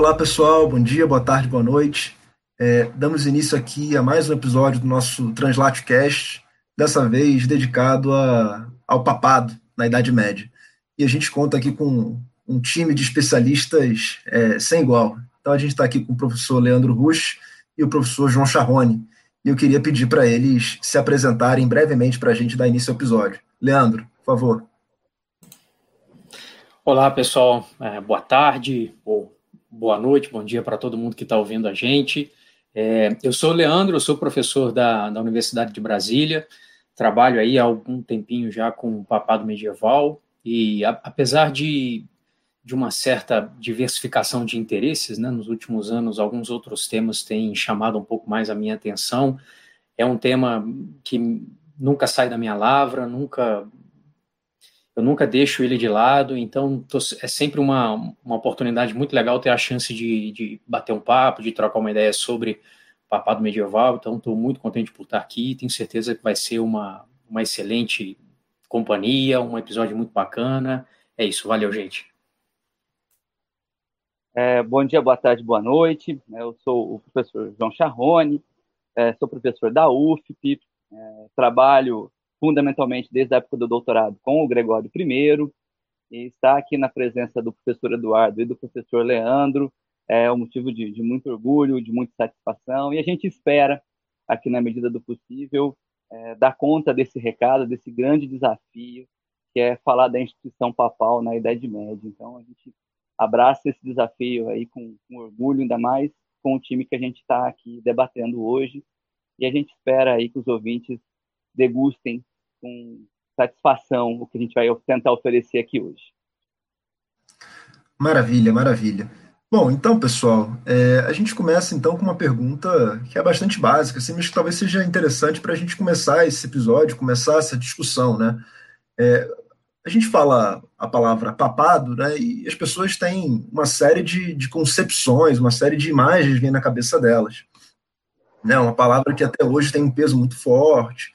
olá pessoal, bom dia, boa tarde, boa noite. É, damos início aqui a mais um episódio do nosso Translatecast, dessa vez dedicado a, ao papado na Idade Média. E a gente conta aqui com um time de especialistas é, sem igual. Então a gente está aqui com o professor Leandro Rusch e o professor João Charrone. E eu queria pedir para eles se apresentarem brevemente para a gente dar início ao episódio. Leandro, por favor. Olá, pessoal. É, boa tarde, ou boa noite, bom dia para todo mundo que está ouvindo a gente. É, eu sou o Leandro, eu sou professor da, da Universidade de Brasília, trabalho aí há algum tempinho já com o papado medieval, e a, apesar de de uma certa diversificação de interesses, né? Nos últimos anos, alguns outros temas têm chamado um pouco mais a minha atenção. É um tema que nunca sai da minha lavra, nunca eu nunca deixo ele de lado, então tô, é sempre uma, uma oportunidade muito legal ter a chance de, de bater um papo, de trocar uma ideia sobre papado medieval, então estou muito contente por estar aqui, tenho certeza que vai ser uma, uma excelente companhia, um episódio muito bacana, é isso, valeu gente. É, bom dia, boa tarde, boa noite. É, eu sou o professor João Charrone, é, sou professor da UFP, é, trabalho fundamentalmente desde a época do doutorado com o Gregório I, e estar aqui na presença do professor Eduardo e do professor Leandro é um motivo de, de muito orgulho, de muita satisfação, e a gente espera, aqui na medida do possível, é, dar conta desse recado, desse grande desafio, que é falar da instituição papal na Idade Média. Então, a gente abraça esse desafio aí com, com orgulho, ainda mais com o time que a gente está aqui debatendo hoje. E a gente espera aí que os ouvintes degustem com satisfação o que a gente vai tentar oferecer aqui hoje. Maravilha, maravilha. Bom, então, pessoal, é, a gente começa então com uma pergunta que é bastante básica, assim, mas que talvez seja interessante para a gente começar esse episódio, começar essa discussão, né? É, a gente fala a palavra papado, né, e as pessoas têm uma série de, de concepções, uma série de imagens vêm na cabeça delas. Né, uma palavra que até hoje tem um peso muito forte.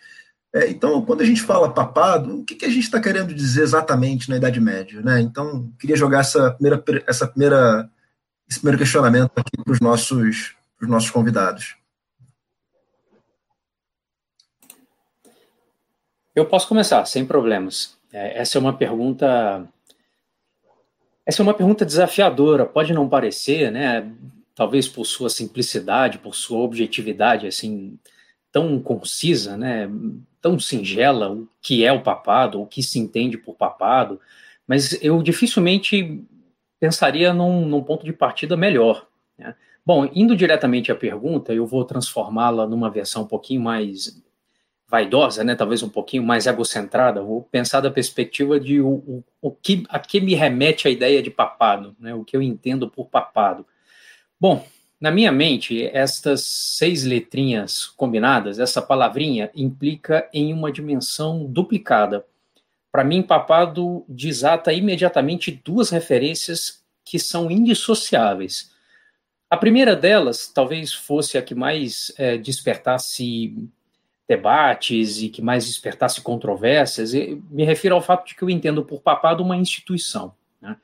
É, então, quando a gente fala papado, o que, que a gente está querendo dizer exatamente na Idade Média? Né? Então, queria jogar essa primeira, essa primeira, esse primeiro questionamento aqui para os nossos, nossos convidados. Eu posso começar, sem problemas. É, essa é uma pergunta. Essa é uma pergunta desafiadora, pode não parecer, né? Talvez por sua simplicidade, por sua objetividade, assim, tão concisa, né? Tão singela, o que é o papado, o que se entende por papado, mas eu dificilmente pensaria num, num ponto de partida melhor. Né? Bom, indo diretamente à pergunta, eu vou transformá-la numa versão um pouquinho mais vaidosa, né, talvez um pouquinho mais egocentrada, vou pensar da perspectiva de o, o, o que, a que me remete a ideia de papado, né, o que eu entendo por papado. Bom, na minha mente, estas seis letrinhas combinadas, essa palavrinha implica em uma dimensão duplicada. Para mim, papado desata imediatamente duas referências que são indissociáveis. A primeira delas, talvez fosse a que mais é, despertasse debates e que mais despertasse controvérsias, me refiro ao fato de que eu entendo por papado uma instituição. Né?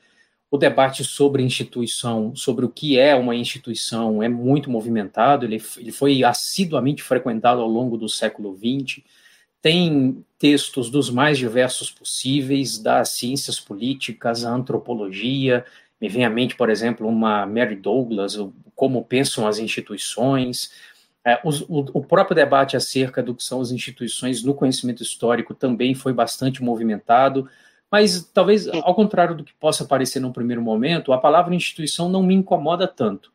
O debate sobre instituição, sobre o que é uma instituição, é muito movimentado, ele, ele foi assiduamente frequentado ao longo do século XX, tem textos dos mais diversos possíveis, das ciências políticas, a antropologia, me vem à mente, por exemplo, uma Mary Douglas, como pensam as instituições, é, o, o, próprio debate acerca do que são as instituições no conhecimento histórico também foi bastante movimentado, mas talvez, ao contrário do que possa parecer no primeiro momento, a palavra instituição não me incomoda tanto.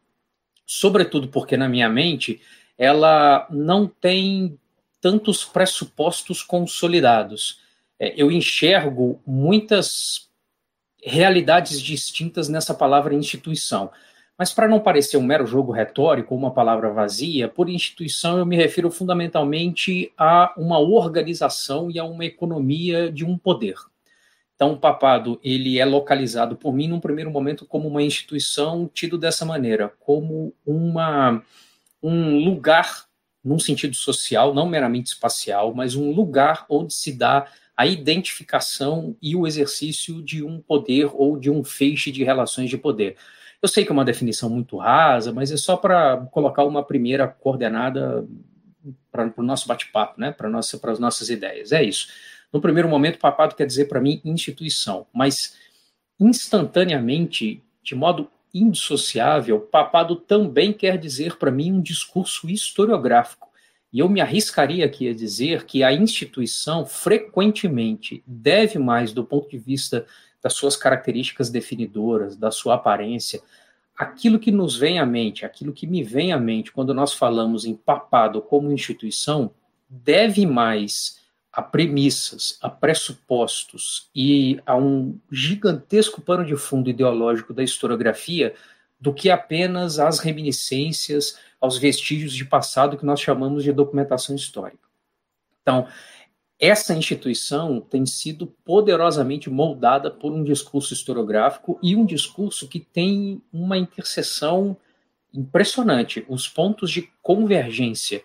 Sobretudo porque, na minha mente, ela não tem tantos pressupostos consolidados. É, eu enxergo muitas realidades distintas nessa palavra instituição. Mas para não parecer um mero jogo retórico, uma palavra vazia, por instituição eu me refiro fundamentalmente a uma organização e a uma economia de um poder. Então, o papado ele é localizado por mim num primeiro momento como uma instituição tido dessa maneira, como uma um lugar num sentido social, não meramente espacial, mas um lugar onde se dá a identificação e o exercício de um poder ou de um feixe de relações de poder. Eu sei que é uma definição muito rasa, mas é só para colocar uma primeira coordenada para o nosso bate-papo, né? para nossa, as nossas ideias. É isso. No primeiro momento, papado quer dizer para mim instituição, mas instantaneamente, de modo indissociável, papado também quer dizer para mim um discurso historiográfico. E eu me arriscaria aqui a dizer que a instituição frequentemente deve mais, do ponto de vista das suas características definidoras, da sua aparência, aquilo que nos vem à mente, aquilo que me vem à mente quando nós falamos em papado como instituição, deve mais a premissas, a pressupostos e a um gigantesco pano de fundo ideológico da historiografia do que apenas as reminiscências, aos vestígios de passado que nós chamamos de documentação histórica. Então, essa instituição tem sido poderosamente moldada por um discurso historiográfico e um discurso que tem uma interseção impressionante. Os pontos de convergência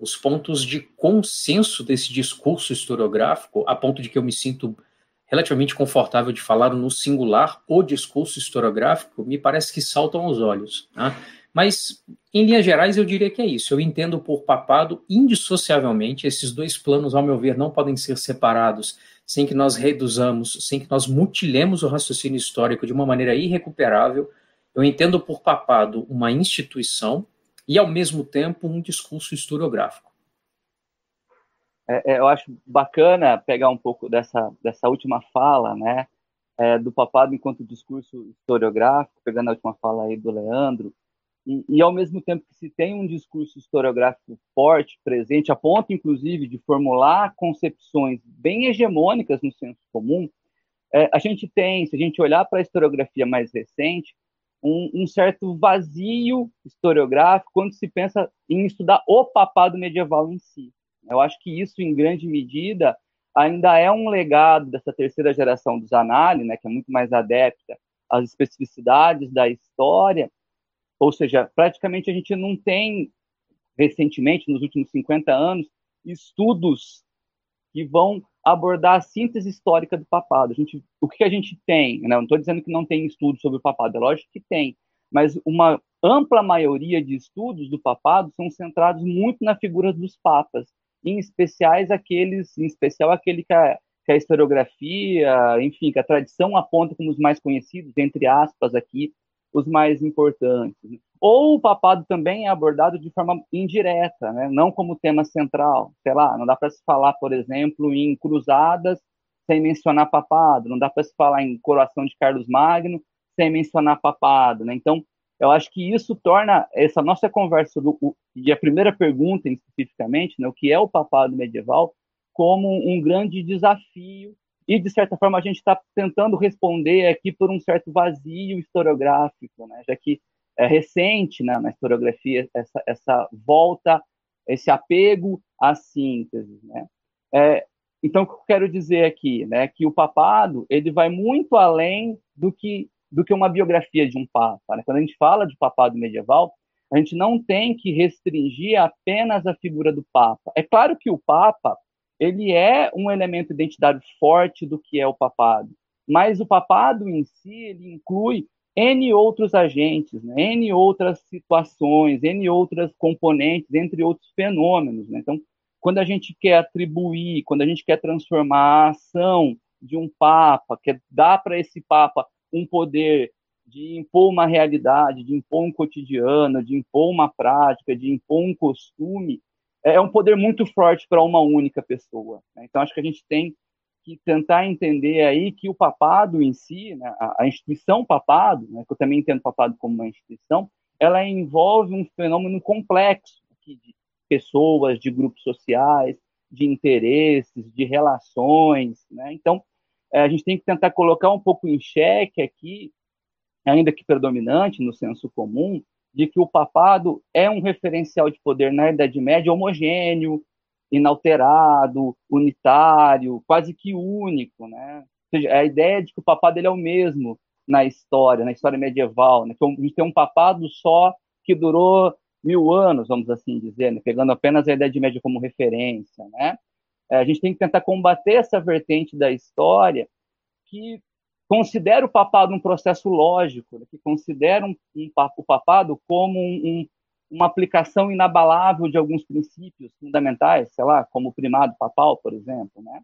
os pontos de consenso desse discurso historiográfico, a ponto de que eu me sinto relativamente confortável de falar no singular o discurso historiográfico, me parece que saltam aos olhos. Tá? Mas, em linhas gerais, eu diria que é isso. Eu entendo por papado indissociavelmente, esses dois planos, ao meu ver, não podem ser separados sem que nós reduzamos, sem que nós mutilemos o raciocínio histórico de uma maneira irrecuperável. Eu entendo por papado uma instituição, e, ao mesmo tempo, um discurso historiográfico. É, é, eu acho bacana pegar um pouco dessa, dessa última fala, né, é, do papado enquanto discurso historiográfico, pegando a última fala aí do Leandro, e, e, ao mesmo tempo que se tem um discurso historiográfico forte, presente, a ponto, inclusive, de formular concepções bem hegemônicas no senso comum, é, a gente tem, se a gente olhar para a historiografia mais recente, um, um, certo vazio historiográfico quando se pensa em estudar o papado medieval em si. Eu acho que isso, em grande medida, ainda é um legado dessa terceira geração dos Zanali, né, que é muito mais adepta às especificidades da história, ou seja, praticamente a gente não tem, recentemente, nos últimos 50 anos, estudos que vão abordar a síntese histórica do papado. A gente, o que a gente tem? Né? Não estou dizendo que não tem estudos sobre o papado, é lógico que tem, mas uma ampla maioria de estudos do papado são centrados muito na figura dos papas, em especiais aqueles, em especial aquele que a, que a historiografia, enfim, que a tradição aponta como os mais conhecidos, entre aspas aqui, os mais importantes. Ou o papado também é abordado de forma indireta, né? não como tema central. Sei lá, não dá para se falar, por exemplo, em cruzadas sem mencionar papado, não dá para se falar em coroação de Carlos Magno sem mencionar papado. Né? Então, eu acho que isso torna essa nossa conversa, e a primeira pergunta especificamente, né, o que é o papado medieval, como um grande desafio e, de certa forma, a gente está tentando responder aqui por um certo vazio historiográfico, né? já que é recente né, na historiografia essa, essa volta, esse apego à síntese. Né? É, então, o que eu quero dizer aqui né, que o papado ele vai muito além do que, do que uma biografia de um papa. Né? Quando a gente fala de papado medieval, a gente não tem que restringir apenas a figura do papa. É claro que o papa ele é um elemento identitário forte do que é o papado. Mas o papado em si, ele inclui N outros agentes, né? N outras situações, N outras componentes, entre outros fenômenos. Né? Então, quando a gente quer atribuir, quando a gente quer transformar a ação de um papa, quer dar para esse papa um poder de impor uma realidade, de impor um cotidiano, de impor uma prática, de impor um costume, é, um poder muito forte para uma única pessoa. Né? Então, acho que a gente tem que tentar entender aí que o papado em si, né, a, a, instituição papado, né, que eu também entendo papado como uma instituição, ela envolve um fenômeno complexo de pessoas, de grupos sociais, de interesses, de relações. Né? Então, é, a gente tem que tentar colocar um pouco em xeque aqui, ainda que predominante no senso comum, de que o papado é um referencial de poder na Idade Média homogêneo, inalterado, unitário, quase que único, né? Ou seja, a ideia de que o papado ele é o mesmo na história, na história medieval, né? que a gente tem um papado só que durou mil anos, vamos assim dizer, né? pegando apenas a Idade Média como referência, né? É, a gente tem que tentar combater essa vertente da história que considera o papado um processo lógico, né, que considera um, um, o papado como um, uma aplicação inabalável de alguns princípios fundamentais, sei lá, como o primado papal, por exemplo, né?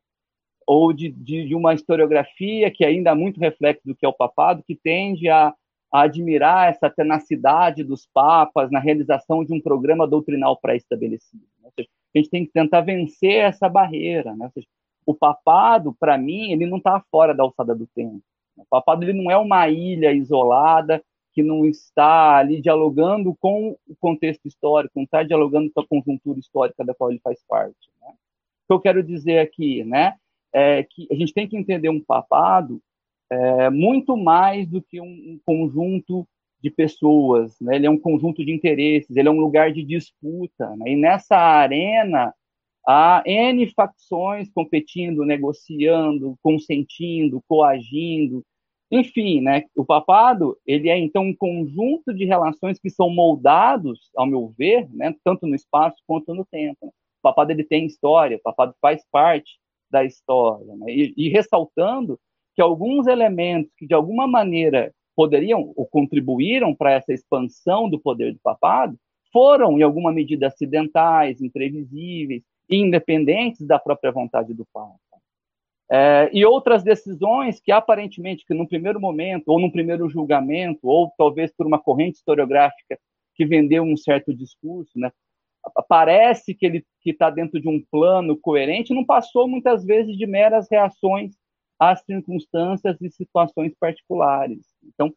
ou de, de, de, uma historiografia que ainda é muito reflexo do que é o papado, que tende a, a admirar essa tenacidade dos papas na realização de um programa doutrinal pré-estabelecido. Né? a gente tem que tentar vencer essa barreira. Né? Seja, o papado, para mim, ele não está fora da alçada do tempo. O papado ele não é uma ilha isolada que não está ali dialogando com o contexto histórico, não está dialogando com a conjuntura histórica da qual ele faz parte. Né? O que eu quero dizer aqui, né, é que a gente tem que entender um papado é, muito mais do que um, um conjunto de pessoas, né? ele é um conjunto de interesses, ele é um lugar de disputa, né? e nessa arena há N facções competindo, negociando, consentindo, coagindo, enfim, né, o papado, ele é então um conjunto de relações que são moldados, ao meu ver, né, tanto no espaço quanto no tempo. O papado ele tem história, o papado faz parte da história, né, e, e ressaltando que alguns elementos que de alguma maneira poderiam ou contribuíram para essa expansão do poder do papado foram em alguma medida acidentais, imprevisíveis, independentes da própria vontade do Papa. É, e outras decisões que aparentemente, que no primeiro momento, ou no primeiro julgamento, ou talvez por uma corrente historiográfica que vendeu um certo discurso, né, parece que ele está dentro de um plano coerente, não passou muitas vezes de meras reações às circunstâncias e situações particulares. Então,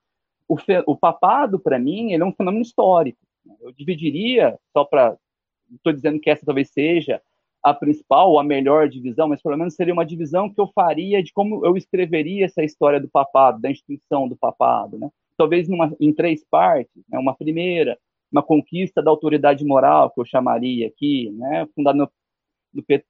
o, o papado, para mim, ele é um fenômeno histórico. Eu dividiria, só para. Estou dizendo que essa talvez seja a principal a melhor divisão, mas pelo menos seria uma divisão que eu faria de como eu escreveria essa história do papado, da instituição do papado, né? Talvez numa, em três partes, né? Uma primeira, uma conquista da autoridade moral, que eu chamaria aqui, né? Fundada no,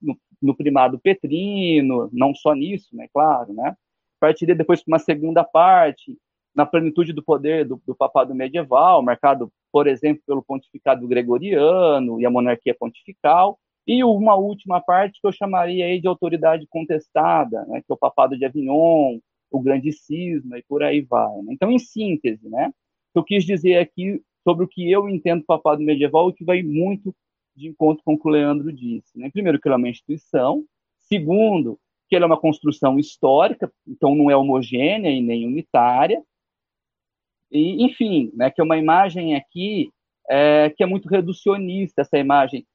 no, no primado petrino, não só nisso, né? Claro, né? Partiria depois para uma segunda parte, na plenitude do poder do, do papado medieval, marcado, por exemplo, pelo pontificado gregoriano e a monarquia pontifical, e uma última parte que eu chamaria aí de autoridade contestada, né, que é o papado de Avignon, o grande cisma e por aí vai. Né? Então, em síntese, né, eu quis dizer aqui sobre o que eu entendo do papado medieval e que vai muito de encontro com o que o Leandro disse. Né? Primeiro, que ele é uma instituição. Segundo, que ele é uma construção histórica, então não é homogênea e nem unitária. E, enfim, né, que é uma imagem aqui é, que é muito reducionista, essa imagem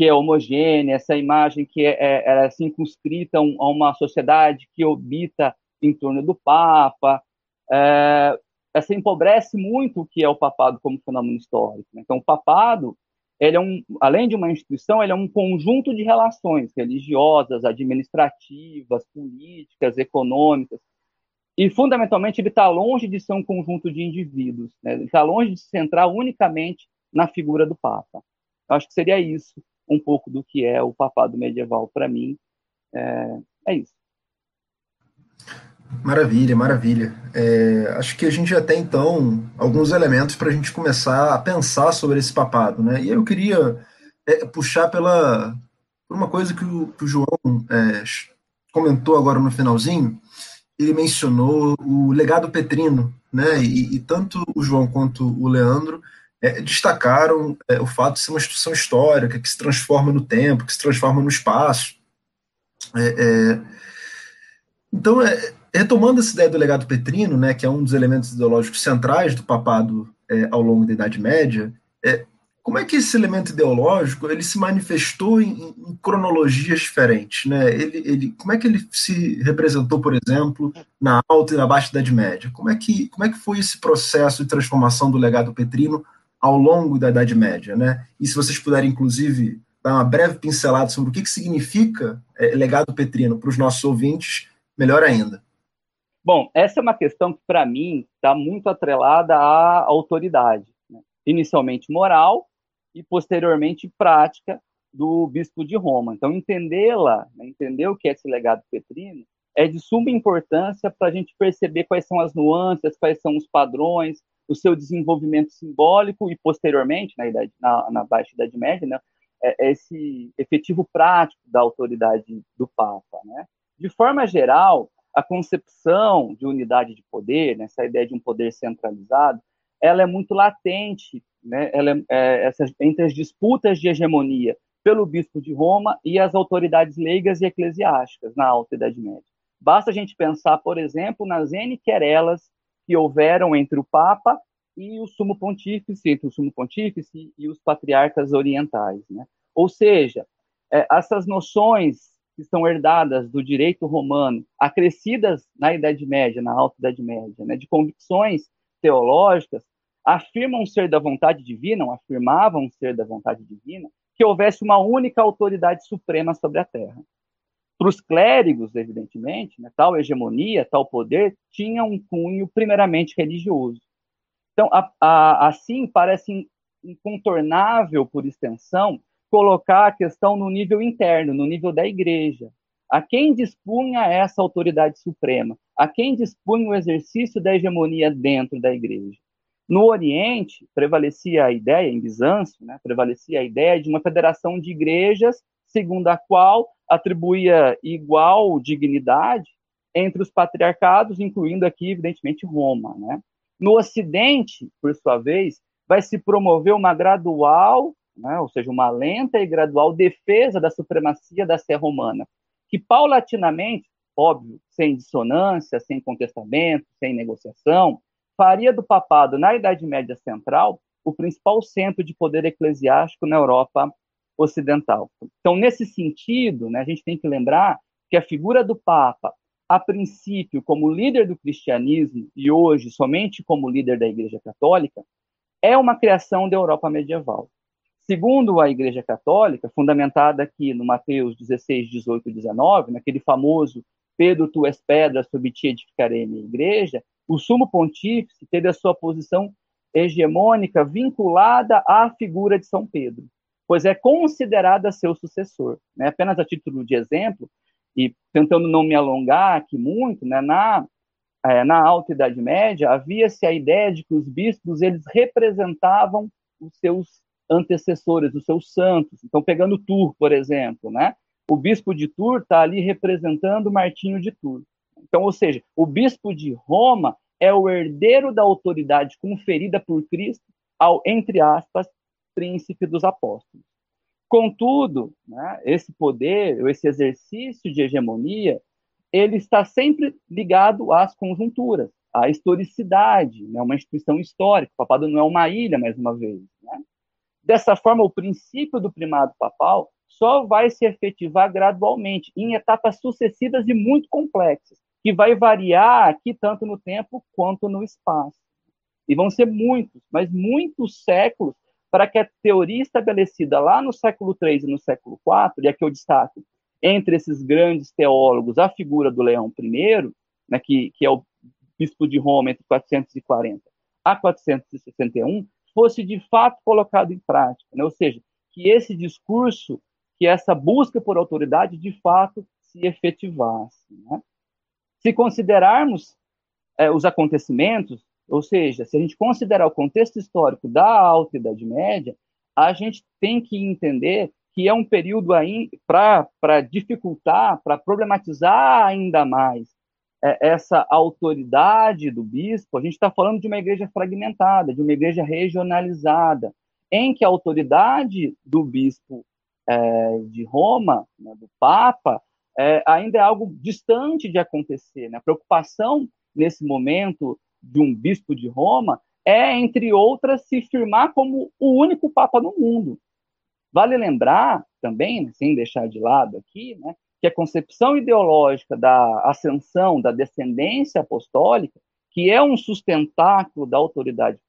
que é homogênea, essa imagem que é, é, é circunscrita a uma sociedade que obita em torno do Papa, é, essa empobrece muito o que é o papado como fenômeno histórico. Né? Então, o papado, ele é um, além de uma instituição, ele é um conjunto de relações religiosas, administrativas, políticas, econômicas, e fundamentalmente ele está longe de ser um conjunto de indivíduos, né? ele está longe de se centrar unicamente na figura do Papa. Eu acho que seria isso um pouco do que é o papado medieval para mim. É, é, isso. Maravilha, maravilha. É, acho que a gente já tem, então, alguns elementos para a gente começar a pensar sobre esse papado. Né? E eu queria é, puxar pela, por uma coisa que o, que o João é, comentou agora no finalzinho. Ele mencionou o legado petrino, né? E, e tanto o João quanto o Leandro é, destacaram é, o fato de ser uma instituição histórica que se transforma no tempo, que se transforma no espaço. É, é então, é, retomando essa ideia do legado petrino, né, que é um dos elementos ideológicos centrais do papado é, ao longo da Idade Média, como é que esse elemento ideológico ele se manifestou em, em cronologias diferentes, né? Ele, ele, como é que ele se representou, por exemplo, na alta e na baixa Idade Média? Como é que, como é que foi esse processo de transformação do legado petrino ao longo da Idade Média, né? E se vocês puderem, inclusive, dar uma breve pincelada sobre o que, que significa é, legado petrino para os nossos ouvintes, melhor ainda. Bom, essa é uma questão que, para mim, está muito atrelada à autoridade. Né? Inicialmente moral e, posteriormente, prática do bispo de Roma. Então, entendê-la, né, entender o que é esse legado petrino, é de suma importância para a gente perceber quais são as nuances, quais são os padrões, o seu desenvolvimento simbólico e posteriormente, na, idade, na, na Baixa Idade Média, né, é, é esse efetivo prático da autoridade do Papa. Né? De forma geral, a concepção de unidade de poder, né, essa ideia de um poder centralizado, ela é muito latente né, ela é, é, essas, entre as disputas de hegemonia pelo bispo de Roma e as autoridades leigas e eclesiásticas na Alta Idade Média. Basta a gente pensar, por exemplo, nas N querelas que houveram entre o Papa e o Sumo Pontífice, entre o Sumo Pontífice e os patriarcas orientais. Né? Ou seja, é, essas noções que são herdadas do direito romano, acrescidas na Idade Média, na Alta Idade Média, né, de convicções teológicas, afirmam ser da vontade divina, ou afirmavam ser da vontade divina, que houvesse uma única autoridade suprema sobre a terra. Para os clérigos, evidentemente, né, tal hegemonia, tal poder, tinha um cunho primeiramente religioso. Então, a, a, assim, parece incontornável, por extensão, colocar a questão no nível interno, no nível da igreja. A quem dispunha essa autoridade suprema? A quem dispunha o exercício da hegemonia dentro da igreja? No Oriente, prevalecia a ideia, em Bizâncio, né, prevalecia a ideia de uma federação de igrejas, segundo a qual atribuía igual dignidade entre os patriarcados, incluindo aqui, evidentemente, Roma. Né? No Ocidente, por sua vez, vai se promover uma gradual, né, ou seja, uma lenta e gradual defesa da supremacia da Sé romana, que paulatinamente, óbvio, sem dissonância, sem contestamento, sem negociação, faria do papado, na Idade Média Central, o principal centro de poder eclesiástico na Europa Ocidental. Então, nesse sentido, né, a gente tem que lembrar que a figura do Papa, a princípio como líder do cristianismo e hoje somente como líder da Igreja Católica, é uma criação da Europa medieval. Segundo a Igreja Católica, fundamentada aqui no Mateus 16, 18 e 19, naquele famoso Pedro, tu és pedra, sobre ti edificarei minha igreja, o sumo pontífice teve a sua posição hegemônica vinculada à figura de São Pedro, pois é considerada seu sucessor. Né? Apenas a título de exemplo, e tentando não me alongar aqui muito, né? na, é, na Alta Idade Média havia-se a ideia de que os bispos eles representavam os seus antecessores, os seus santos. Então, pegando Tours, por exemplo, né? o bispo de Tours está ali representando Martinho de Tours. Então, ou seja, o bispo de Roma é o herdeiro da autoridade conferida por Cristo ao, entre aspas, príncipe dos apóstolos. Contudo, né, esse poder, esse exercício de hegemonia, ele está sempre ligado às conjunturas, à historicidade, né, uma instituição histórica. O papado não é uma ilha, mais uma vez. Né? Dessa forma, o princípio do primado papal só vai se efetivar gradualmente, em etapas sucessivas e muito complexas que vai variar aqui tanto no tempo quanto no espaço. E vão ser muitos, mas muitos séculos para que a teoria estabelecida lá no século III e no século IV, e aqui eu destaco entre esses grandes teólogos a figura do Leão I, né, que, que é o bispo de Roma entre 440 a 461, fosse de fato colocado em prática, né? ou seja, que esse discurso, que essa busca por autoridade de fato se efetivasse. Né? Se considerarmos é, os acontecimentos, ou seja, se a gente considerar o contexto histórico da Alta Idade Média, a gente tem que entender que é um período para dificultar, para problematizar ainda mais é, essa autoridade do bispo. A gente está falando de uma igreja fragmentada, de uma igreja regionalizada, em que a autoridade do bispo é, de Roma, né, do Papa, é, ainda é algo distante de acontecer. Né? A preocupação nesse momento de um bispo de Roma é, entre outras, se firmar como o único papa no mundo. Vale lembrar também, sem deixar de lado aqui, né, que a concepção ideológica da ascensão, da descendência apostólica, que é um sustentáculo da autoridade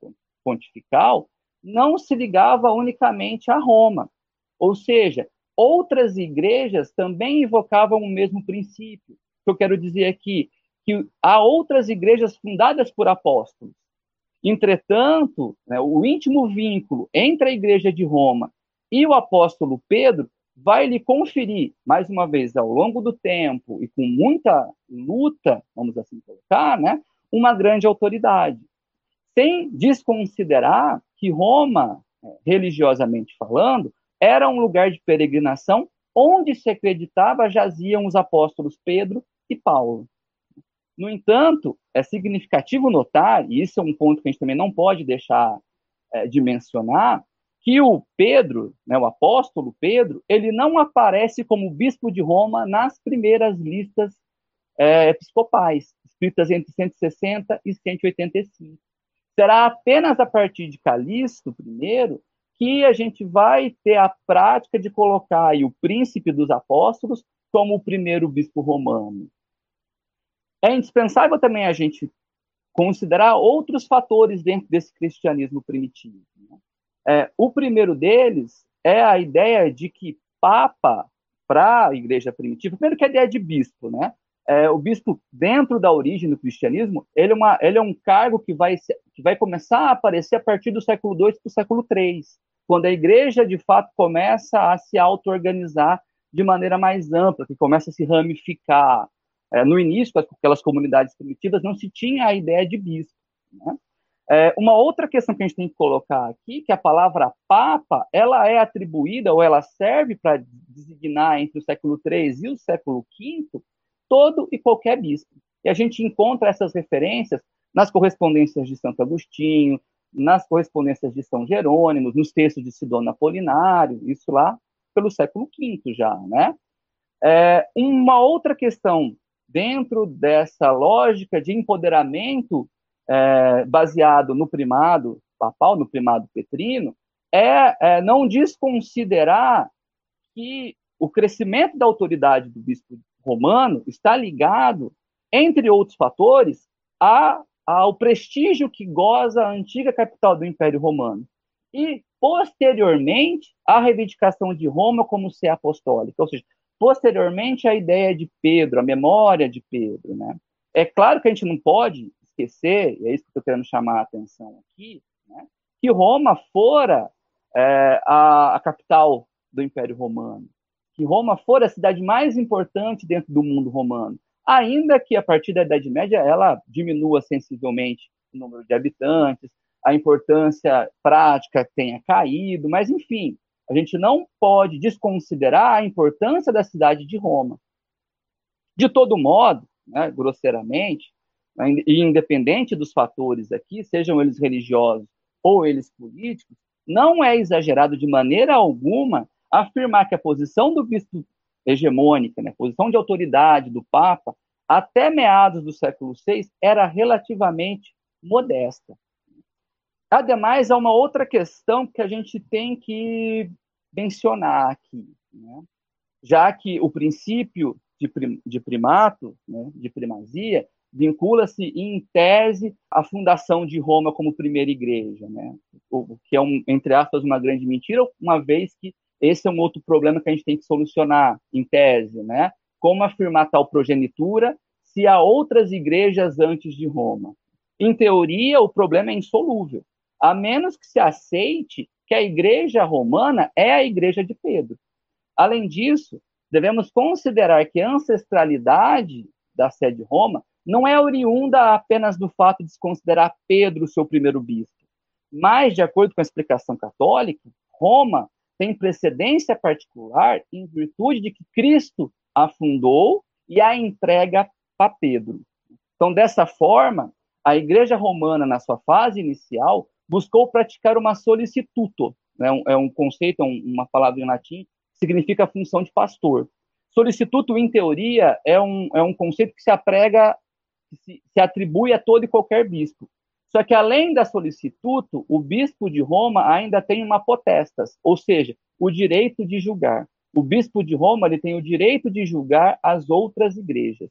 pontifical, não se ligava unicamente a Roma. Ou seja, outras igrejas também invocavam o mesmo princípio. O que eu quero dizer aqui que há outras igrejas fundadas por apóstolos. Entretanto, né, o íntimo vínculo entre a igreja de Roma e o apóstolo Pedro vai lhe conferir, mais uma vez, ao longo do tempo e com muita luta, vamos assim colocar, né, uma grande autoridade. Sem desconsiderar que Roma, né, religiosamente falando, era um lugar de peregrinação onde se acreditava jaziam os apóstolos Pedro e Paulo. No entanto, é significativo notar, e isso é um ponto que a gente também não pode deixar é, de mencionar, que o Pedro, né, o apóstolo Pedro, ele não aparece como bispo de Roma nas primeiras listas é, episcopais, escritas entre 160 e 185. Será apenas a partir de Calixto I que a gente vai ter a prática de colocar o príncipe dos apóstolos como o primeiro bispo romano. É indispensável também a gente considerar outros fatores dentro desse cristianismo primitivo. Né? É, o primeiro deles é a ideia de que Papa, para a igreja primitiva, primeiro que a ideia de bispo, né? É, o bispo, dentro da origem do cristianismo, ele é, uma, ele é um cargo que vai, que vai começar a aparecer a partir do século II para o século III, quando a igreja, de fato, começa a se auto-organizar de maneira mais ampla, que começa a se ramificar. É, no início, aquelas comunidades primitivas, não se tinha a ideia de bispo. Né? É, uma outra questão que a gente tem que colocar aqui, que a palavra papa, ela é atribuída ou ela serve para designar entre o século III e o século V todo e qualquer bispo. E a gente encontra essas referências nas correspondências de Santo Agostinho, nas correspondências de São Jerônimo, nos textos de Sidônio Apolinário, isso lá pelo século V já, né? É, uma outra questão dentro dessa lógica de empoderamento é, baseado no primado papal, no primado petrino, é, é, não desconsiderar que o crescimento da autoridade do bispo romano está ligado, entre outros fatores, a, ao prestígio que goza a antiga capital do Império Romano. E, posteriormente, a reivindicação de Roma como ser apostólica, ou seja, posteriormente a ideia de Pedro, a memória de Pedro. Né? É claro que a gente não pode esquecer, e é isso que eu estou querendo chamar a atenção aqui, né, que Roma fora é, a, a, capital do Império Romano, que Roma fora a cidade mais importante dentro do mundo romano, ainda que a partir da Idade Média ela diminua sensivelmente o número de habitantes, a importância prática tenha caído, mas enfim, a gente não pode desconsiderar a importância da cidade de Roma. De todo modo, né, grosseiramente, e independente dos fatores aqui, sejam eles religiosos ou eles políticos, não é exagerado de maneira alguma afirmar que a posição do bispo hegemônica, né, a posição de autoridade do Papa, até meados do século VI, era relativamente modesta. Ademais, há uma outra questão que a gente tem que mencionar aqui, né? já que o princípio de, prim, de primato, né, de primazia, vincula-se em tese à fundação de Roma como primeira igreja, né? O que é um, entre aspas uma grande mentira, uma vez que esse é um outro problema que a gente tem que solucionar em tese, né? Como afirmar tal progenitura se há outras igrejas antes de Roma? Em teoria, o problema é insolúvel, a menos que se aceite que a igreja romana é a igreja de Pedro. Além disso, devemos considerar que a ancestralidade da sede de Roma não é oriunda apenas do fato de se considerar Pedro seu primeiro bispo, mas, de acordo com a explicação católica, Roma tem precedência particular em virtude de que Cristo a fundou e a entrega para Pedro. Então, dessa forma, a Igreja Romana, na sua fase inicial, buscou praticar uma solicituto, né? é um conceito, é uma palavra em latim, significa função de pastor. Solicituto, em teoria, é um, é um conceito que se aprega que se, se atribui a todo e qualquer bispo. Só que, além da solicituto, o bispo de Roma ainda tem uma potestas, ou seja, o direito de julgar. O bispo de Roma ele tem o direito de julgar as outras igrejas.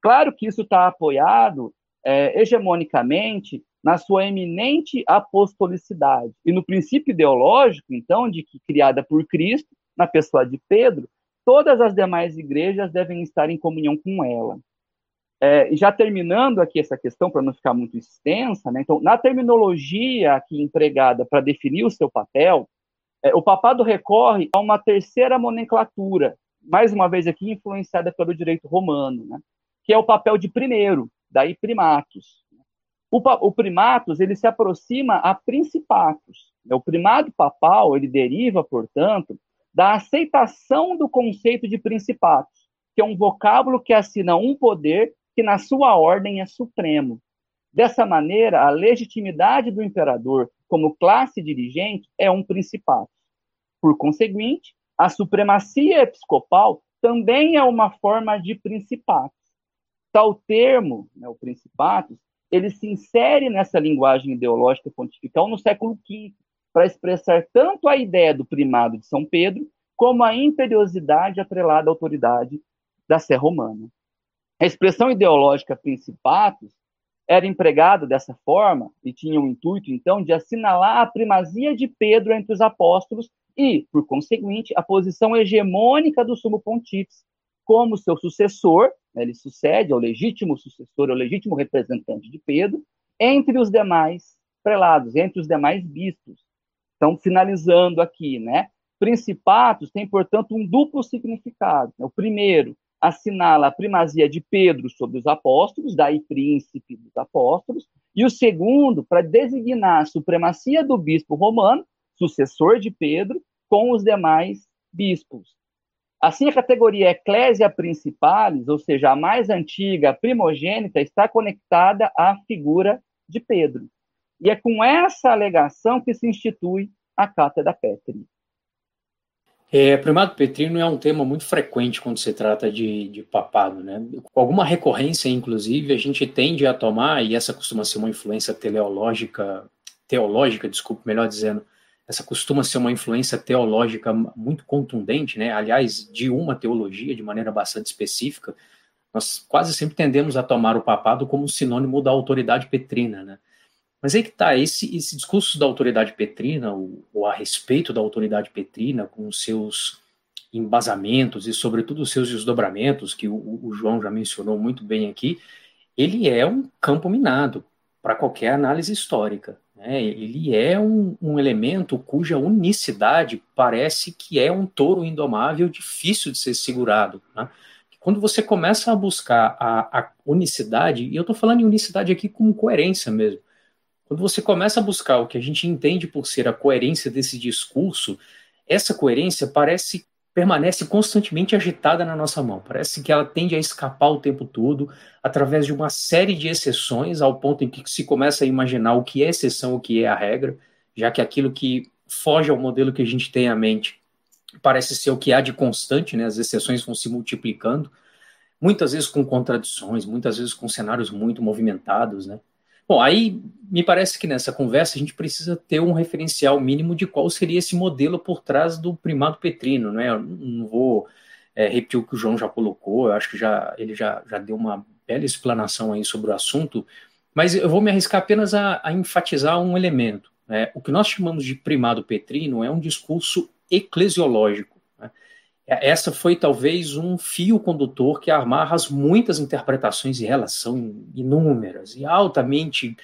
Claro que isso está apoiado é, hegemonicamente na sua eminente apostolicidade e no princípio ideológico, então, de que criada por Cristo, na pessoa de Pedro, todas as demais igrejas devem estar em comunhão com ela. É, já terminando aqui essa questão, para não ficar muito extensa, né? então, na terminologia aqui empregada para definir o seu papel, é, o papado recorre a uma terceira nomenclatura, mais uma vez aqui influenciada pelo direito romano, né? que é o papel de primeiro, daí primatus. O, o primatus ele se aproxima a principatus. O primado papal ele deriva, portanto, da aceitação do conceito de principatus, que é um vocábulo que assina um poder que na sua ordem é supremo. Dessa maneira, a legitimidade do imperador como classe dirigente é um principado. Por conseguinte, a supremacia episcopal também é uma forma de principado. Tal termo, né, o principatus, ele se insere nessa linguagem ideológica pontifical no século V, para expressar tanto a ideia do primado de São Pedro, como a imperiosidade atrelada à autoridade da Sé Romana. A expressão ideológica principatus era empregada dessa forma e tinha o intuito, então, de assinalar a primazia de Pedro entre os apóstolos e, por conseguinte, a posição hegemônica do sumo pontífice como seu sucessor, ele sucede ao legítimo sucessor, ao legítimo representante de Pedro, entre os demais prelados, entre os demais bispos. Então, finalizando aqui, né? Principatos tem, portanto, um duplo significado. O primeiro, assinala a primazia de Pedro sobre os apóstolos, daí príncipe dos apóstolos, e o segundo, para designar a supremacia do bispo romano, sucessor de Pedro, com os demais bispos. Assim, a categoria Ecclesia Principalis, ou seja, a mais antiga, primogênita, está conectada à figura de Pedro. E é com essa alegação que se institui a Cátedra Petri. É, primado petrino é um tema muito frequente quando se trata de, de papado, né? Com alguma recorrência, inclusive, a gente tende a tomar, e essa costuma ser uma influência teleológica, teológica, desculpe, melhor dizendo, essa costuma ser uma influência teológica muito contundente, né? Aliás, de uma teologia de maneira bastante específica, nós quase sempre tendemos a tomar o papado como sinônimo da autoridade petrina, né? Mas aí que está, esse, esse discurso da autoridade petrina, ou, ou, a respeito da autoridade petrina, com seus embasamentos e, sobretudo, os seus desdobramentos, que o, o João já mencionou muito bem aqui, ele é um campo minado para qualquer análise histórica. Né? Ele é um, um elemento cuja unicidade parece que é um touro indomável difícil de ser segurado. Né? Quando você começa a buscar a, a unicidade, e eu estou falando em unicidade aqui com coerência mesmo, quando você começa a buscar o que a gente entende por ser a coerência desse discurso, essa coerência parece permanece constantemente agitada na nossa mão. Parece que ela tende a escapar o tempo todo, através de uma série de exceções, ao ponto em que se começa a imaginar o que é exceção, o que é a regra, já que aquilo que foge ao modelo que a gente tem à mente parece ser o que há de constante, né? As exceções vão se multiplicando, muitas vezes com contradições, muitas vezes com cenários muito movimentados, né? Bom, aí me parece que nessa conversa a gente precisa ter um referencial mínimo de qual seria esse modelo por trás do primado petrino, né? Eu não vou é, repetir o que o João já colocou, eu acho que já, ele já, já deu uma bela explanação aí sobre o assunto, mas eu vou me arriscar apenas a, a enfatizar um elemento. Né? O que nós chamamos de primado petrino é um discurso eclesiológico essa foi talvez um fio condutor que amarra as muitas interpretações e relações inúmeras e altamente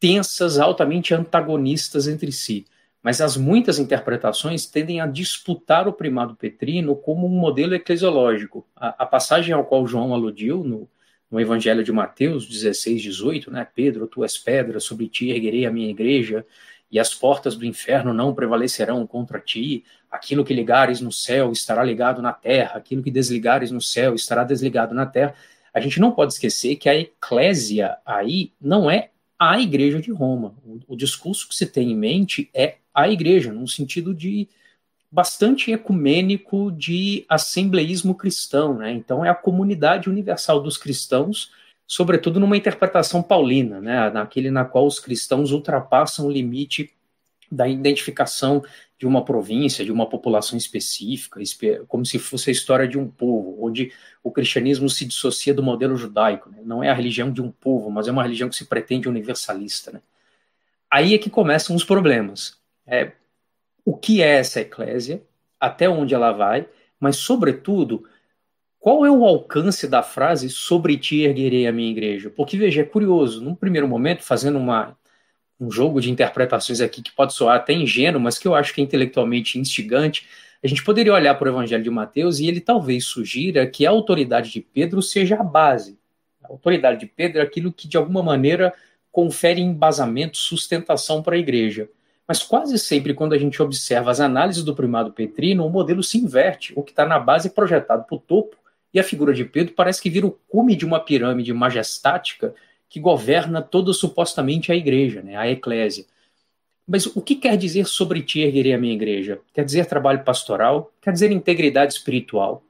tensas, altamente antagonistas entre si. Mas as muitas interpretações tendem a disputar o primado petrino como um modelo eclesiológico. A, a passagem ao qual João aludiu no, no Evangelho de Mateus 16, 18, né? Pedro, tu és pedra, sobre ti erguerei a minha igreja, e as portas do inferno não prevalecerão contra ti. Aquilo que ligares no céu estará ligado na terra, aquilo que desligares no céu estará desligado na terra. A gente não pode esquecer que a eclésia aí não é a igreja de Roma. O, o discurso que se tem em mente é a igreja, num sentido de bastante ecumênico de assembleísmo cristão, né? Então é a comunidade universal dos cristãos sobretudo numa interpretação paulina, né, naquele na qual os cristãos ultrapassam o limite da identificação de uma província, de uma população específica, como se fosse a história de um povo, onde o cristianismo se dissocia do modelo judaico. Né? Não é a religião de um povo, mas é uma religião que se pretende universalista. Né? Aí é que começam os problemas. É, o que é essa eclésia? Até onde ela vai? Mas, sobretudo, qual é o alcance da frase sobre ti erguerei a minha igreja? Porque, veja, é curioso, num primeiro momento, fazendo uma, um jogo de interpretações aqui que pode soar até ingênuo, mas que eu acho que é intelectualmente instigante, a gente poderia olhar para o Evangelho de Mateus e ele talvez sugira que a autoridade de Pedro seja a base. A autoridade de Pedro é aquilo que, de alguma maneira, confere embasamento, sustentação para a igreja. Mas quase sempre, quando a gente observa as análises do primado petrino, o modelo se inverte. O que está na base é projetado para o topo E a figura de Pedro parece que vira o cume de uma pirâmide majestática que governa toda supostamente a igreja, né, a eclésia. Mas o que quer dizer sobre ti erguerei a minha igreja? Quer dizer trabalho pastoral? Quer dizer integridade espiritual?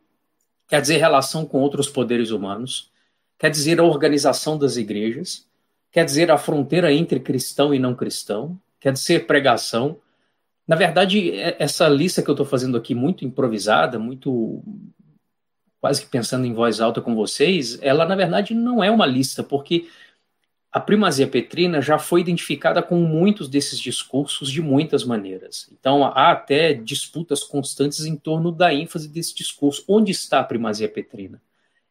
Quer dizer relação com outros poderes humanos? Quer dizer a organização das igrejas? Quer dizer a fronteira entre cristão e não cristão? Quer dizer pregação? Na verdade, é, essa lista que eu estou fazendo aqui, muito improvisada, muito quase que pensando em voz alta com vocês, ela na verdade não é uma lista, porque a primazia petrina já foi identificada com muitos desses discursos de muitas maneiras. Então, há até disputas constantes em torno da ênfase desse discurso. Onde está a primazia petrina?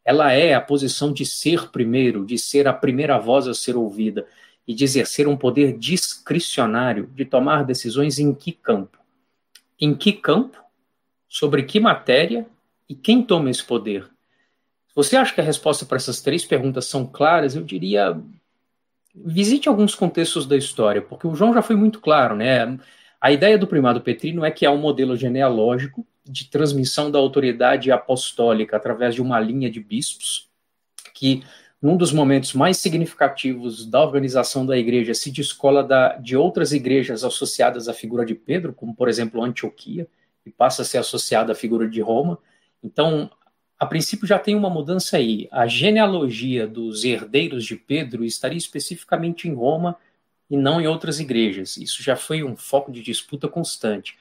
Ela é a posição de ser primeiro, de ser a primeira voz a ser ouvida e de exercer um poder discricionário de tomar decisões em que campo? Em que campo? Sobre que matéria? E quem toma esse poder? Se você acha que a resposta para essas três perguntas são claras, eu diria visite alguns contextos da história, porque o João já foi muito claro, né? A ideia do primado petrino é que há um modelo genealógico de transmissão da autoridade apostólica através de uma linha de bispos, que num dos momentos mais significativos da organização da igreja se descola da, de outras igrejas associadas à figura de Pedro, como por exemplo Antioquia, e passa a ser associada à figura de Roma. Então, a princípio já tem uma mudança aí. A genealogia dos herdeiros de Pedro estaria especificamente em Roma e não em outras igrejas. Isso já foi um foco de disputa constante.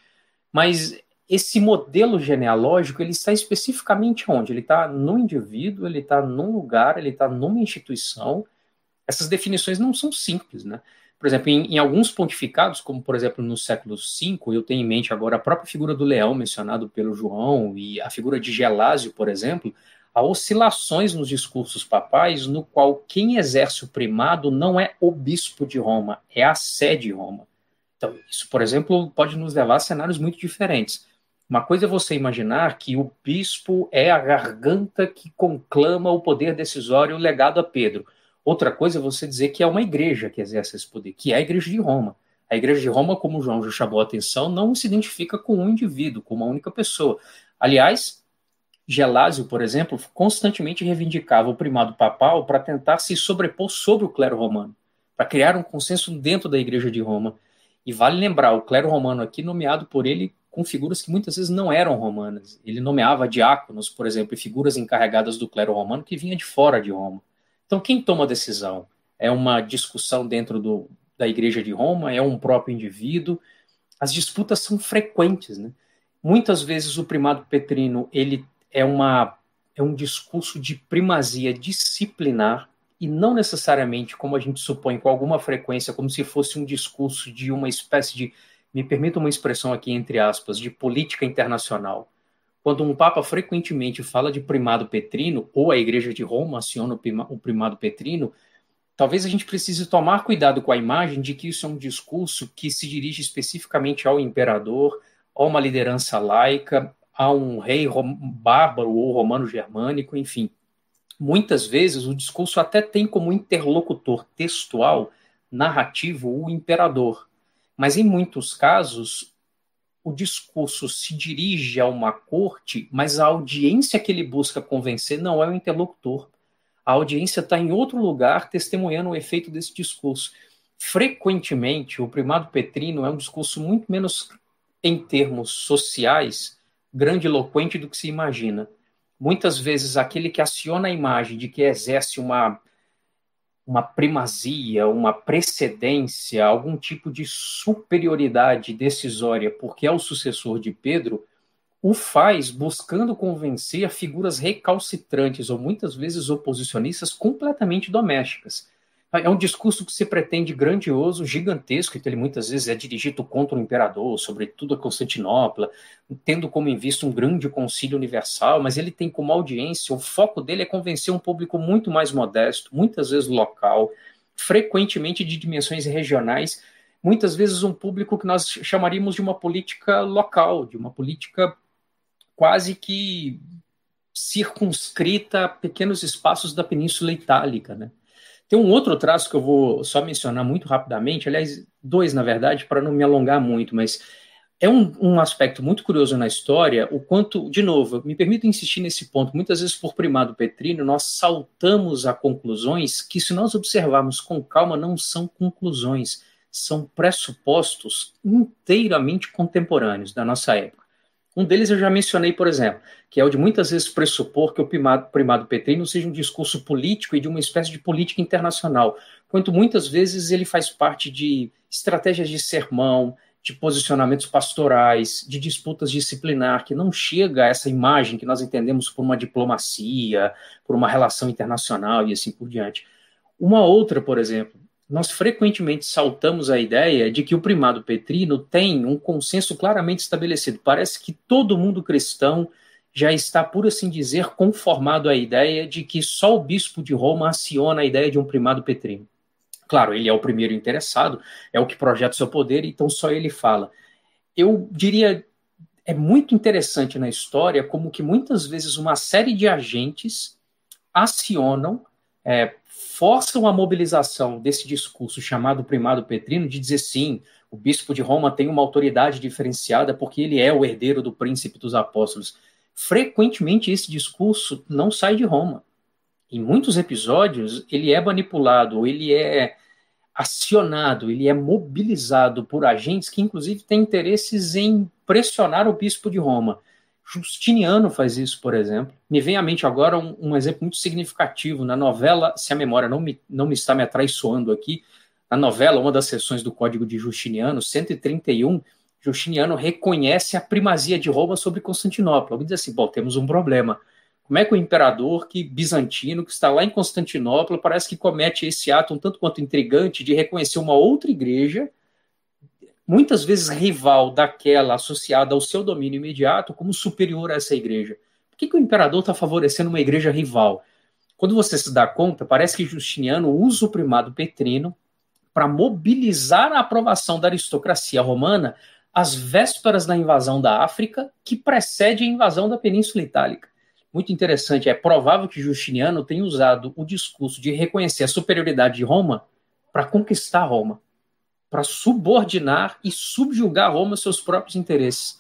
Mas esse modelo genealógico ele está especificamente onde? Ele está no indivíduo, ele está num lugar, ele está numa instituição. Essas definições não são simples, né? Por exemplo, em, em, alguns pontificados, como por exemplo no século V, eu tenho em mente agora a própria figura do leão mencionado pelo João e a figura de Gelásio, por exemplo, há oscilações nos discursos papais no qual quem exerce o primado não é o bispo de Roma, é a sede de Roma. Então, isso, por exemplo, pode nos levar a cenários muito diferentes. Uma coisa é você imaginar que o bispo é a garganta que conclama o poder decisório legado a Pedro. Outra coisa é você dizer que é uma igreja que exerce esse poder, que é a igreja de Roma. A igreja de Roma, como João já chamou a atenção, não se identifica com um indivíduo, com uma única pessoa. Aliás, Gelásio, por exemplo, constantemente reivindicava o primado papal para tentar se sobrepor sobre o clero romano, para criar um consenso dentro da igreja de Roma. E vale lembrar, o clero romano aqui nomeado por ele com figuras que muitas vezes não eram romanas. Ele nomeava diáconos, por exemplo, e figuras encarregadas do clero romano que vinha de fora de Roma. Então, quem toma a decisão? É uma discussão dentro do, da Igreja de Roma? É um próprio indivíduo? As disputas são frequentes, né? Muitas vezes o primado petrino ele é, uma, é um discurso de primazia disciplinar e não necessariamente, como a gente supõe, com alguma frequência, como se fosse um discurso de uma espécie de, me permita uma expressão aqui entre aspas, de política internacional quando um papa frequentemente fala de primado petrino, ou a Igreja de Roma aciona o primado petrino, talvez a gente precise tomar cuidado com a imagem de que isso é um discurso que se dirige especificamente ao imperador, a uma liderança laica, a um rei bárbaro ou romano germânico, enfim. Muitas vezes o discurso até tem como interlocutor textual, narrativo, o imperador. Mas em muitos casos, o discurso se dirige a uma corte, mas a audiência que ele busca convencer não é o interlocutor. A audiência está em outro lugar testemunhando o efeito desse discurso. Frequentemente, o primado petrino é um discurso muito menos, em termos sociais, grandiloquente do que se imagina. Muitas vezes, aquele que aciona a imagem de que exerce uma uma primazia, uma precedência, algum tipo de superioridade decisória, porque é o sucessor de Pedro, o faz buscando convencer figuras recalcitrantes ou muitas vezes oposicionistas completamente domésticas. É um discurso que se pretende grandioso, gigantesco, então ele muitas vezes é dirigido contra o imperador, sobretudo a Constantinopla, tendo como em vista um grande concílio universal, mas ele tem como audiência, o foco dele é convencer um público muito mais modesto, muitas vezes local, frequentemente de dimensões regionais, muitas vezes um público que nós chamaríamos de uma política local, de uma política quase que circunscrita a pequenos espaços da Península Itálica, né? Tem um outro traço que eu vou só mencionar muito rapidamente, aliás, dois, na verdade, para não me alongar muito, mas é um, um, aspecto muito curioso na história, o quanto, de novo, me permito insistir nesse ponto, muitas vezes por primado petrino, nós saltamos a conclusões que, se nós observarmos com calma, não são conclusões, são pressupostos inteiramente contemporâneos da nossa época. Um deles eu já mencionei, por exemplo, que é o de muitas vezes pressupor que o primado, primado petrino seja um discurso político e de uma espécie de política internacional, quanto muitas vezes ele faz parte de estratégias de sermão, de posicionamentos pastorais, de disputas disciplinar, que não chega a essa imagem que nós entendemos por uma diplomacia, por uma relação internacional e assim por diante. Uma outra, por exemplo, nós frequentemente saltamos a ideia de que o primado petrino tem um consenso claramente estabelecido. Parece que todo mundo cristão já está, por assim dizer, conformado à ideia de que só o bispo de Roma aciona a ideia de um primado petrino. Claro, ele é o primeiro interessado, é o que projeta seu poder, então só ele fala. Eu diria, é muito interessante na história como que muitas vezes uma série de agentes acionam, é, forçam a mobilização desse discurso chamado primado petrino de dizer sim, o bispo de Roma tem uma autoridade diferenciada porque ele é o herdeiro do príncipe dos apóstolos. Frequentemente esse discurso não sai de Roma. Em muitos episódios, ele é manipulado, ele é acionado, ele é mobilizado por agentes que, inclusive, têm interesses em pressionar o bispo de Roma. Justiniano faz isso, por exemplo. Me vem à mente agora um, um, exemplo muito significativo na novela, se a memória não me, não me está me atraiçoando aqui, na novela, uma das sessões do Código de Justiniano, 131, Justiniano reconhece a primazia de Roma sobre Constantinopla. Ele diz assim: bom, temos um problema. Como é que o imperador que bizantino, que está lá em Constantinopla, parece que comete esse ato um tanto quanto intrigante de reconhecer uma outra igreja, muitas vezes rival daquela associada ao seu domínio imediato, como superior a essa igreja? Por que, que o imperador está favorecendo uma igreja rival? Quando você se dá conta, parece que Justiniano usa o primado petrino para mobilizar a aprovação da aristocracia romana às vésperas da invasão da África, que precede a invasão da Península Itálica muito interessante. É provável que Justiniano tenha usado o discurso de reconhecer a superioridade de Roma para conquistar Roma, para subordinar e subjugar Roma aos seus próprios interesses.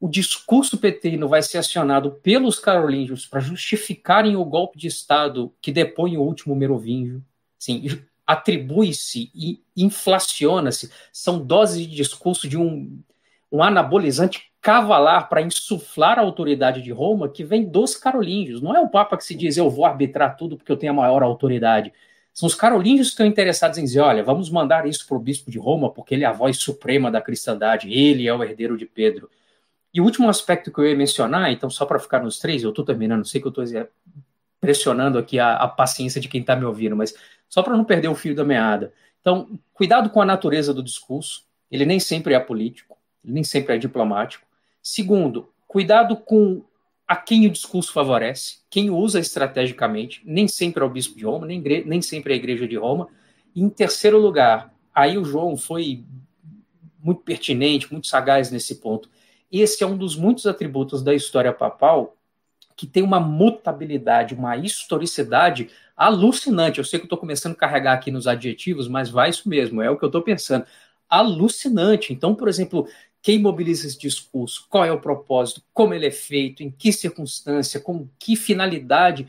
O discurso petrino vai ser acionado pelos carolíngios para justificarem o golpe de Estado que depõe o último merovingio. Sim, atribui-se e inflaciona-se. São doses de discurso de um, um anabolizante cavalar para insuflar a autoridade de Roma que vem dos carolíngios. Não é o Papa que se diz eu vou arbitrar tudo porque eu tenho a maior autoridade. São os carolíngios que estão interessados em dizer: olha, vamos mandar isso para o bispo de Roma porque ele é a voz suprema da cristandade, ele é o herdeiro de Pedro. E o último aspecto que eu ia mencionar, então, só para ficar nos três, eu estou terminando, sei que eu estou pressionando aqui a, a paciência de quem está me ouvindo, mas só para não perder o fio da meada. Então, cuidado com a natureza do discurso, ele nem sempre é político, ele nem sempre é diplomático. Segundo, cuidado com a quem o discurso favorece, quem usa estrategicamente, nem sempre é o bispo de Roma, nem, nem sempre é a igreja de Roma. E em terceiro lugar, aí o João foi muito pertinente, muito sagaz nesse ponto. Esse é um dos muitos atributos da história papal que tem uma mutabilidade, uma historicidade alucinante. Eu sei que eu estou começando a carregar aqui nos adjetivos, mas vai isso mesmo, é o que eu estou pensando. Alucinante. Então, por exemplo, quem mobiliza esse discurso, qual é o propósito, como ele é feito, em que circunstância, com que finalidade,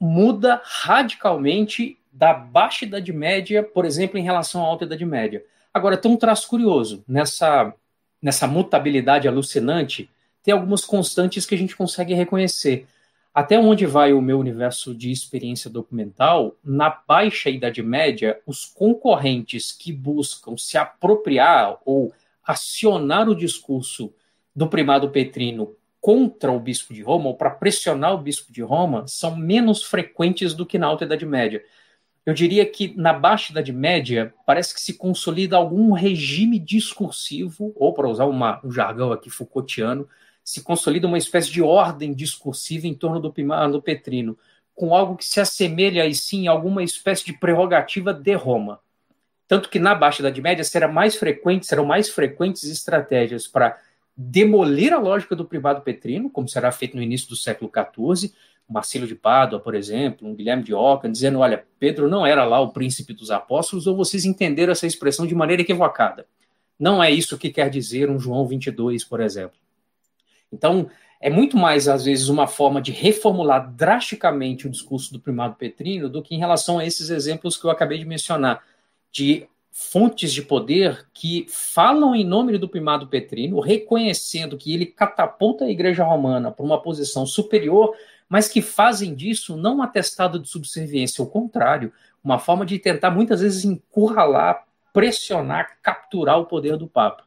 muda radicalmente da baixa Idade Média, por exemplo, em relação à alta Idade Média. Agora, tem um traço curioso. Nessa, nessa mutabilidade alucinante, tem algumas constantes que a gente consegue reconhecer. Até onde vai o meu universo de experiência documental, na baixa Idade Média, os concorrentes que buscam se apropriar ou acionar o discurso do primado petrino contra o bispo de Roma, ou para pressionar o bispo de Roma, são menos frequentes do que na Alta Idade Média. Eu diria que na Baixa Idade Média parece que se consolida algum regime discursivo, ou para usar uma, um jargão aqui Foucaultiano, se consolida uma espécie de ordem discursiva em torno do primado petrino, com algo que se assemelha aí sim a alguma espécie de prerrogativa de Roma. Tanto que na Baixa Idade Média será mais frequente, serão mais frequentes estratégias para demolir a lógica do privado petrino, como será feito no início do século XIV, Marcelo de Pádua, por exemplo, um Guilherme de Ockham, dizendo, olha, Pedro não era lá o príncipe dos apóstolos, ou vocês entenderam essa expressão de maneira equivocada. Não é isso que quer dizer um João 22, por exemplo. Então, é muito mais, às vezes, uma forma de reformular drasticamente o discurso do primado petrino do que em relação a esses exemplos que eu acabei de mencionar, de fontes de poder que falam em nome do primado petrino, reconhecendo que ele catapulta a igreja romana para uma posição superior, mas que fazem disso não um atestado de subserviência, ao contrário, uma forma de tentar muitas vezes encurralar, pressionar, capturar o poder do Papa.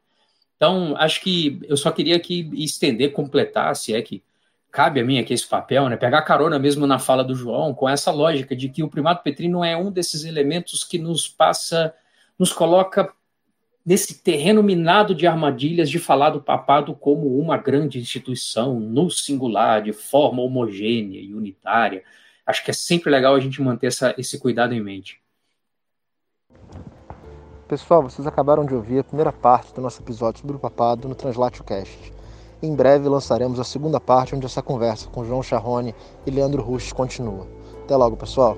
Então, acho que eu só queria aqui estender, completar, se é que cabe a mim aqui esse papel, né? Pegar carona mesmo na fala do João, com essa lógica de que o primado petrino é um desses elementos que nos passa, nos coloca nesse terreno minado de armadilhas de falar do papado como uma grande instituição, no singular, de forma homogênea e unitária. Acho que é sempre legal a gente manter essa, esse cuidado em mente. Pessoal, vocês acabaram de ouvir a primeira parte do nosso episódio sobre o papado no Translatio Cast. Em breve lançaremos a segunda parte, onde essa conversa com João Charrone e Leandro Rusch continua. Até logo, pessoal!